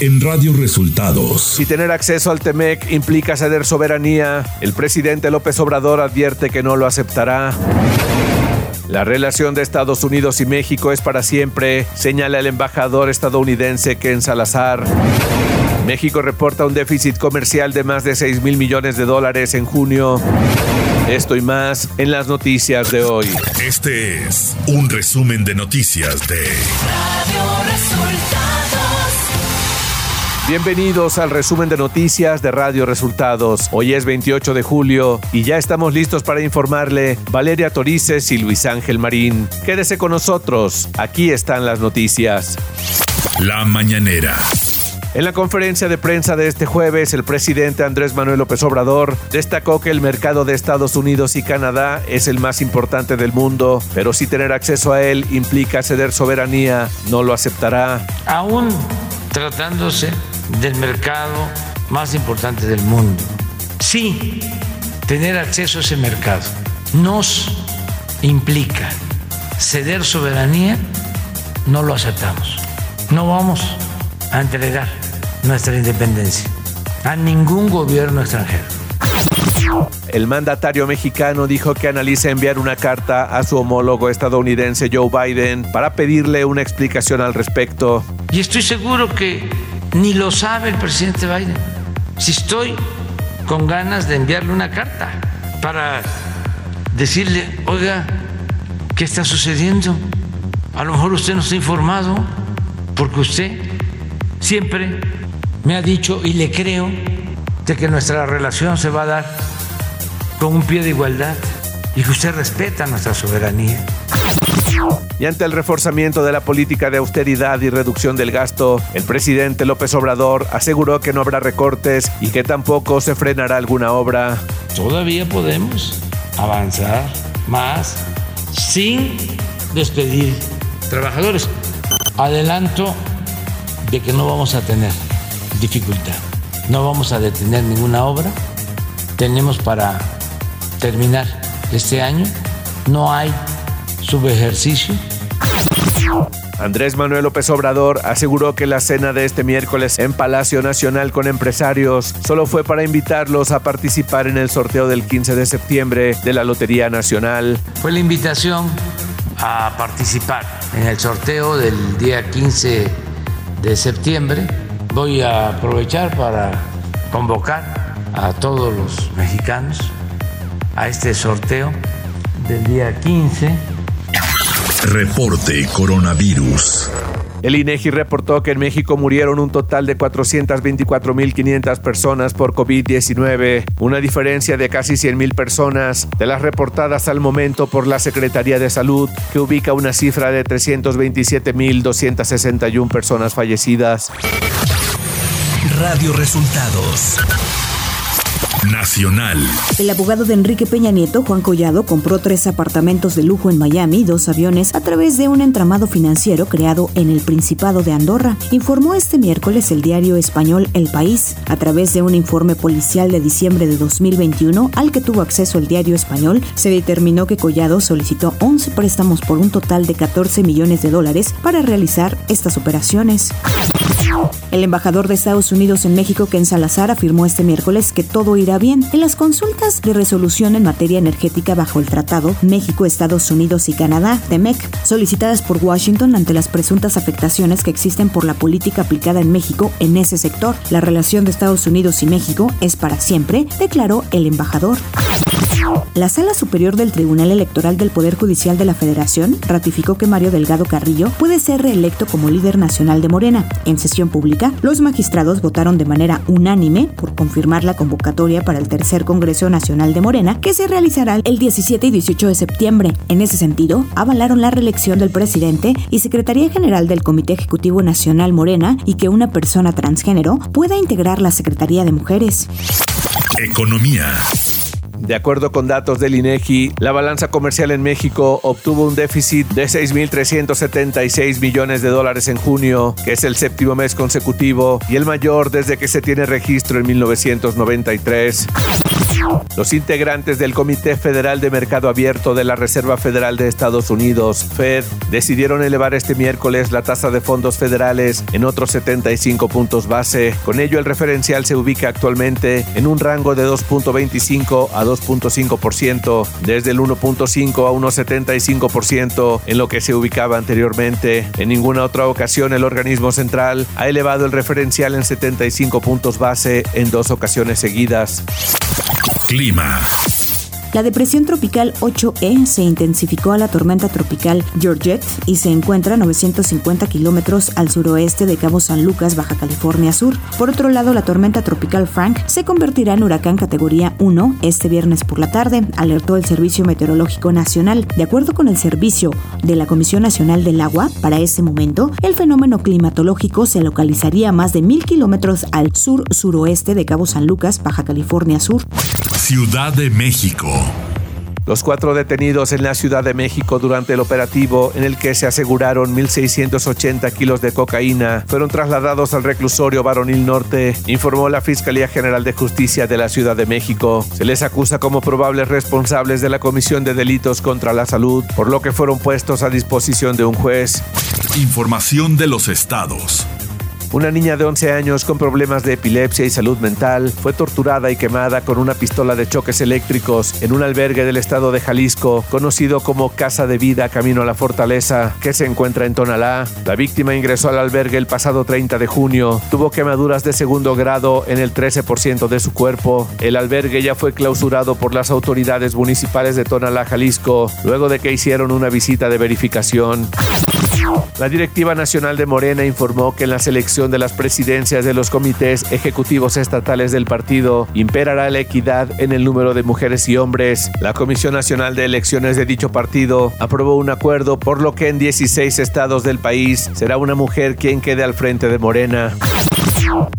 en Radio Resultados. Si tener acceso al TEMEC implica ceder soberanía, el presidente López Obrador advierte que no lo aceptará. La relación de Estados Unidos y México es para siempre, señala el embajador estadounidense Ken Salazar. México reporta un déficit comercial de más de 6 mil millones de dólares en junio. Esto y más en las noticias de hoy. Este es un resumen de noticias de Radio Resultados. Bienvenidos al resumen de noticias de Radio Resultados. Hoy es 28 de julio y ya estamos listos para informarle Valeria Torices y Luis Ángel Marín. Quédese con nosotros, aquí están las noticias. La mañanera. En la conferencia de prensa de este jueves, el presidente Andrés Manuel López Obrador destacó que el mercado de Estados Unidos y Canadá es el más importante del mundo, pero si tener acceso a él implica ceder soberanía, no lo aceptará. Aún tratándose del mercado más importante del mundo, sí, tener acceso a ese mercado nos implica ceder soberanía, no lo aceptamos. No vamos a entregar nuestra independencia a ningún gobierno extranjero. El mandatario mexicano dijo que analiza enviar una carta a su homólogo estadounidense Joe Biden para pedirle una explicación al respecto. Y estoy seguro que ni lo sabe el presidente Biden. Si estoy con ganas de enviarle una carta para decirle, oiga, ¿qué está sucediendo? A lo mejor usted no está informado porque usted siempre me ha dicho y le creo de que nuestra relación se va a dar con un pie de igualdad y que usted respeta nuestra soberanía. Y ante el reforzamiento de la política de austeridad y reducción del gasto, el presidente López Obrador aseguró que no habrá recortes y que tampoco se frenará alguna obra. Todavía podemos avanzar más sin despedir trabajadores. Adelanto de que no vamos a tener dificultad. No vamos a detener ninguna obra. Tenemos para terminar este año. No hay subejercicio. Andrés Manuel López Obrador aseguró que la cena de este miércoles en Palacio Nacional con empresarios solo fue para invitarlos a participar en el sorteo del 15 de septiembre de la Lotería Nacional. Fue la invitación a participar en el sorteo del día 15 de septiembre. Voy a aprovechar para convocar a todos los mexicanos a este sorteo del día 15. Reporte Coronavirus. El INEGI reportó que en México murieron un total de 424.500 personas por COVID-19, una diferencia de casi 100.000 personas de las reportadas al momento por la Secretaría de Salud, que ubica una cifra de 327.261 personas fallecidas. Radio Resultados. Nacional. El abogado de Enrique Peña Nieto, Juan Collado, compró tres apartamentos de lujo en Miami y dos aviones a través de un entramado financiero creado en el Principado de Andorra, informó este miércoles el diario español El País. A través de un informe policial de diciembre de 2021 al que tuvo acceso el diario español, se determinó que Collado solicitó 11 préstamos por un total de 14 millones de dólares para realizar estas operaciones. El embajador de Estados Unidos en México, Ken Salazar, afirmó este miércoles que todo irá bien. En las consultas de resolución en materia energética bajo el Tratado México, Estados Unidos y Canadá, TEMEC, solicitadas por Washington ante las presuntas afectaciones que existen por la política aplicada en México en ese sector, la relación de Estados Unidos y México es para siempre, declaró el embajador. La Sala Superior del Tribunal Electoral del Poder Judicial de la Federación ratificó que Mario Delgado Carrillo puede ser reelecto como líder nacional de Morena. En sesión pública, los magistrados votaron de manera unánime por confirmar la convocatoria para el tercer Congreso Nacional de Morena, que se realizará el 17 y 18 de septiembre. En ese sentido, avalaron la reelección del presidente y Secretaría General del Comité Ejecutivo Nacional Morena y que una persona transgénero pueda integrar la Secretaría de Mujeres. Economía. De acuerdo con datos del INEGI, la balanza comercial en México obtuvo un déficit de 6.376 millones de dólares en junio, que es el séptimo mes consecutivo y el mayor desde que se tiene registro en 1993. Los integrantes del Comité Federal de Mercado Abierto de la Reserva Federal de Estados Unidos, Fed, decidieron elevar este miércoles la tasa de fondos federales en otros 75 puntos base. Con ello, el referencial se ubica actualmente en un rango de 2.25 a 2.5%, desde el 1.5 a 1.75% en lo que se ubicaba anteriormente. En ninguna otra ocasión el organismo central ha elevado el referencial en 75 puntos base en dos ocasiones seguidas. Clima. La depresión tropical 8E se intensificó a la tormenta tropical Georgette y se encuentra a 950 kilómetros al suroeste de Cabo San Lucas, Baja California Sur. Por otro lado, la tormenta tropical Frank se convertirá en huracán categoría 1 este viernes por la tarde, alertó el Servicio Meteorológico Nacional. De acuerdo con el servicio de la Comisión Nacional del Agua, para ese momento, el fenómeno climatológico se localizaría a más de mil kilómetros al sur-suroeste de Cabo San Lucas, Baja California Sur. Ciudad de México. Los cuatro detenidos en la Ciudad de México durante el operativo en el que se aseguraron 1.680 kilos de cocaína fueron trasladados al reclusorio Varonil Norte, informó la Fiscalía General de Justicia de la Ciudad de México. Se les acusa como probables responsables de la comisión de delitos contra la salud, por lo que fueron puestos a disposición de un juez. Información de los estados. Una niña de 11 años con problemas de epilepsia y salud mental fue torturada y quemada con una pistola de choques eléctricos en un albergue del estado de Jalisco, conocido como Casa de Vida Camino a la Fortaleza, que se encuentra en Tonalá. La víctima ingresó al albergue el pasado 30 de junio. Tuvo quemaduras de segundo grado en el 13% de su cuerpo. El albergue ya fue clausurado por las autoridades municipales de Tonalá, Jalisco, luego de que hicieron una visita de verificación. La directiva nacional de Morena informó que en la selección de las presidencias de los comités ejecutivos estatales del partido imperará la equidad en el número de mujeres y hombres. La Comisión Nacional de Elecciones de dicho partido aprobó un acuerdo por lo que en 16 estados del país será una mujer quien quede al frente de Morena.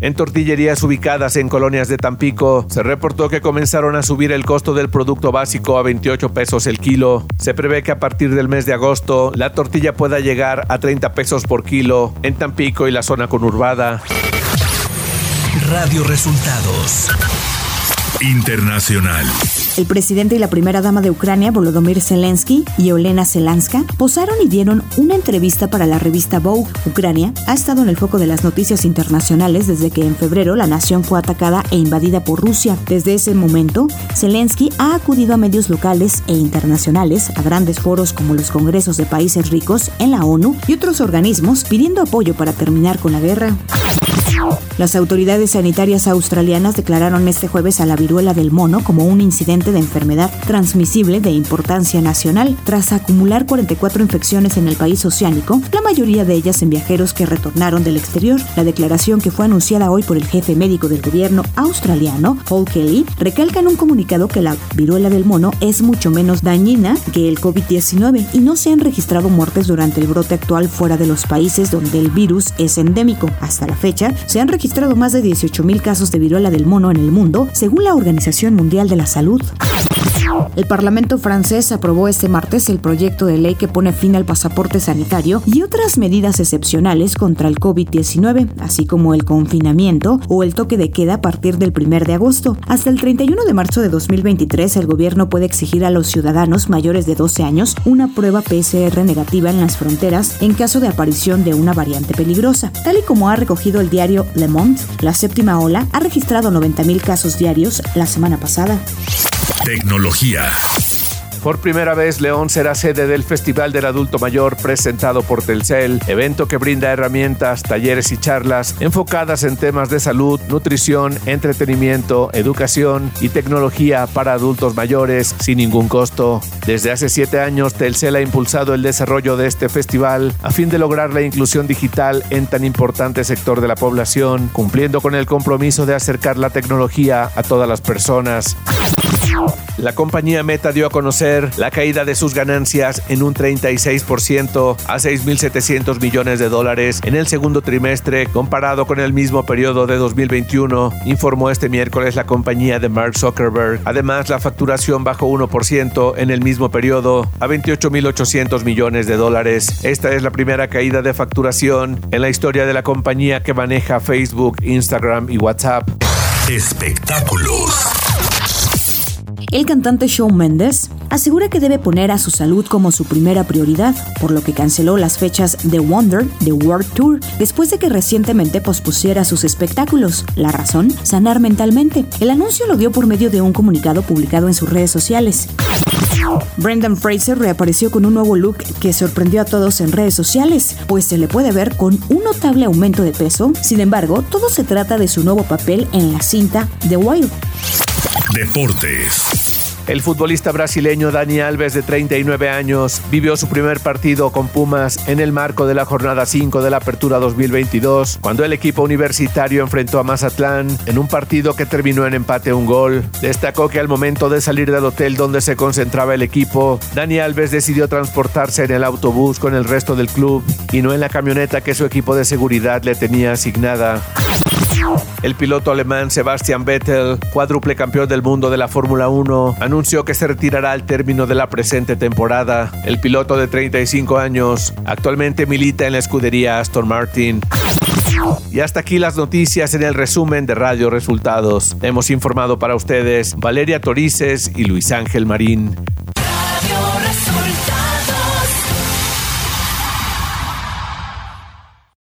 En tortillerías ubicadas en colonias de Tampico, se reportó que comenzaron a subir el costo del producto básico a 28 pesos el kilo. Se prevé que a partir del mes de agosto la tortilla pueda llegar a 30 pesos por kilo en Tampico y la zona conurbada. Radio Resultados Internacional. El presidente y la primera dama de Ucrania, Volodymyr Zelensky y Olena Zelanska, posaron y dieron una entrevista para la revista Vogue. Ucrania ha estado en el foco de las noticias internacionales desde que en febrero la nación fue atacada e invadida por Rusia. Desde ese momento, Zelensky ha acudido a medios locales e internacionales, a grandes foros como los congresos de países ricos, en la ONU y otros organismos, pidiendo apoyo para terminar con la guerra. Las autoridades sanitarias australianas declararon este jueves a la viruela del mono como un incidente de enfermedad transmisible de importancia nacional, tras acumular 44 infecciones en el país oceánico, la mayoría de ellas en viajeros que retornaron del exterior. La declaración que fue anunciada hoy por el jefe médico del gobierno australiano, Paul Kelly, recalca en un comunicado que la viruela del mono es mucho menos dañina que el COVID-19 y no se han registrado muertes durante el brote actual fuera de los países donde el virus es endémico. Hasta la fecha, se han registrado más de 18.000 casos de viruela del mono en el mundo, según la Organización Mundial de la Salud. El Parlamento francés aprobó este martes el proyecto de ley que pone fin al pasaporte sanitario y otras medidas excepcionales contra el COVID-19, así como el confinamiento o el toque de queda a partir del 1 de agosto. Hasta el 31 de marzo de 2023, el gobierno puede exigir a los ciudadanos mayores de 12 años una prueba PCR negativa en las fronteras en caso de aparición de una variante peligrosa. Tal y como ha recogido el diario Le La séptima ola ha registrado 90.000 casos diarios la semana pasada. Tecnología. Por primera vez, León será sede del Festival del Adulto Mayor presentado por Telcel, evento que brinda herramientas, talleres y charlas enfocadas en temas de salud, nutrición, entretenimiento, educación y tecnología para adultos mayores sin ningún costo. Desde hace siete años, Telcel ha impulsado el desarrollo de este festival a fin de lograr la inclusión digital en tan importante sector de la población, cumpliendo con el compromiso de acercar la tecnología a todas las personas. La compañía Meta dio a conocer la caída de sus ganancias en un 36% a 6.700 millones de dólares en el segundo trimestre comparado con el mismo periodo de 2021, informó este miércoles la compañía de Mark Zuckerberg. Además, la facturación bajó 1% en el mismo periodo a 28.800 millones de dólares. Esta es la primera caída de facturación en la historia de la compañía que maneja Facebook, Instagram y WhatsApp. Espectáculos. El cantante Shawn Mendes asegura que debe poner a su salud como su primera prioridad, por lo que canceló las fechas de Wonder The World Tour después de que recientemente pospusiera sus espectáculos. La razón, sanar mentalmente. El anuncio lo dio por medio de un comunicado publicado en sus redes sociales. Brendan Fraser reapareció con un nuevo look que sorprendió a todos en redes sociales, pues se le puede ver con un notable aumento de peso. Sin embargo, todo se trata de su nuevo papel en la cinta The Wild. Deportes. El futbolista brasileño Dani Alves, de 39 años, vivió su primer partido con Pumas en el marco de la jornada 5 de la Apertura 2022, cuando el equipo universitario enfrentó a Mazatlán en un partido que terminó en empate un gol. Destacó que al momento de salir del hotel donde se concentraba el equipo, Dani Alves decidió transportarse en el autobús con el resto del club y no en la camioneta que su equipo de seguridad le tenía asignada. El piloto alemán Sebastian Vettel, cuádruple campeón del mundo de la Fórmula 1, anunció que se retirará al término de la presente temporada. El piloto de 35 años actualmente milita en la escudería Aston Martin. Y hasta aquí las noticias en el resumen de Radio Resultados. Hemos informado para ustedes Valeria Torices y Luis Ángel Marín.